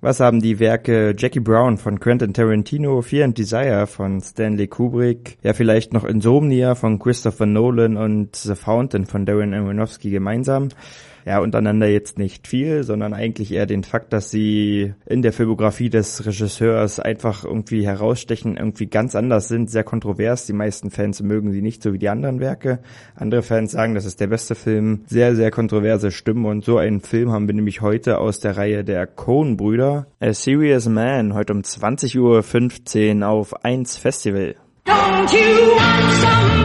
Was haben die Werke Jackie Brown von Quentin Tarantino, Fear and Desire von Stanley Kubrick, ja vielleicht noch Insomnia von Christopher Nolan und The Fountain von Darren Aronofsky gemeinsam? Ja, untereinander jetzt nicht viel, sondern eigentlich eher den Fakt, dass sie in der Filmografie des Regisseurs einfach irgendwie herausstechen, irgendwie ganz anders sind, sehr kontrovers. Die meisten Fans mögen sie nicht so wie die anderen Werke. Andere Fans sagen, das ist der beste Film. Sehr, sehr kontroverse Stimmen und so einen Film haben wir nämlich heute aus der Reihe der Coen-Brüder. A Serious Man, heute um 20.15 Uhr auf 1 Festival. Don't you want somebody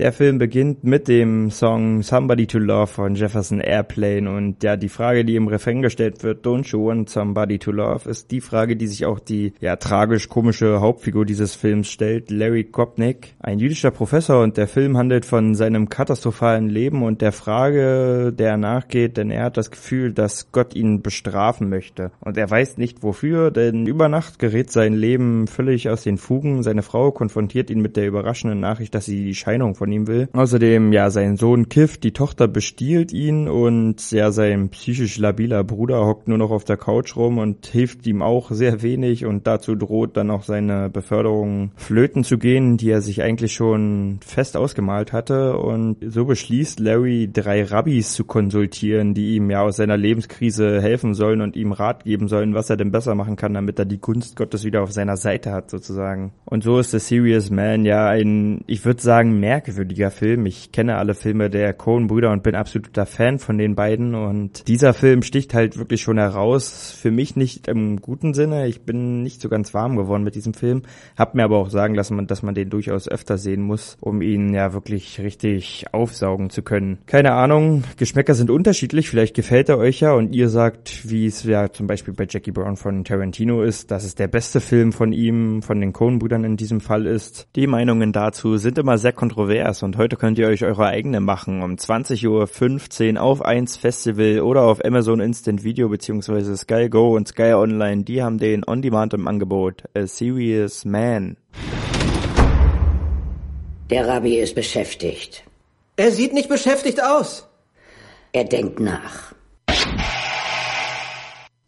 Der Film beginnt mit dem Song Somebody to Love von Jefferson Airplane. Und ja, die Frage, die im Refrain gestellt wird, Don't you want somebody to love, ist die Frage, die sich auch die ja tragisch-komische Hauptfigur dieses Films stellt, Larry Kopnick, ein jüdischer Professor. Und der Film handelt von seinem katastrophalen Leben und der Frage, der er nachgeht, denn er hat das Gefühl, dass Gott ihn bestrafen möchte. Und er weiß nicht wofür, denn über Nacht gerät sein Leben völlig aus den Fugen, seine Frau konfrontiert ihn mit der überraschenden Nachricht, dass sie die Scheinung von von ihm will. Außerdem, ja, sein Sohn Kiff, die Tochter bestiehlt ihn und ja, sein psychisch labiler Bruder hockt nur noch auf der Couch rum und hilft ihm auch sehr wenig und dazu droht dann auch seine Beförderung flöten zu gehen, die er sich eigentlich schon fest ausgemalt hatte und so beschließt Larry, drei Rabbis zu konsultieren, die ihm ja aus seiner Lebenskrise helfen sollen und ihm Rat geben sollen, was er denn besser machen kann, damit er die Gunst Gottes wieder auf seiner Seite hat sozusagen. Und so ist The Serious Man ja ein, ich würde sagen, merkwürdiger merkwürdiger Film. Ich kenne alle Filme der Coen-Brüder und bin absoluter Fan von den beiden. Und dieser Film sticht halt wirklich schon heraus. Für mich nicht im guten Sinne. Ich bin nicht so ganz warm geworden mit diesem Film. Hab mir aber auch sagen lassen, dass man den durchaus öfter sehen muss, um ihn ja wirklich richtig aufsaugen zu können. Keine Ahnung. Geschmäcker sind unterschiedlich. Vielleicht gefällt er euch ja und ihr sagt, wie es ja zum Beispiel bei Jackie Brown von Tarantino ist, dass es der beste Film von ihm, von den Coen-Brüdern in diesem Fall ist. Die Meinungen dazu sind immer sehr kontrovers Stars und heute könnt ihr euch eure eigene machen um 20.15 Uhr auf 1 Festival oder auf Amazon Instant Video beziehungsweise Sky Go und Sky Online. Die haben den On Demand im Angebot. A Serious Man. Der Rabbi ist beschäftigt. Er sieht nicht beschäftigt aus. Er denkt nach.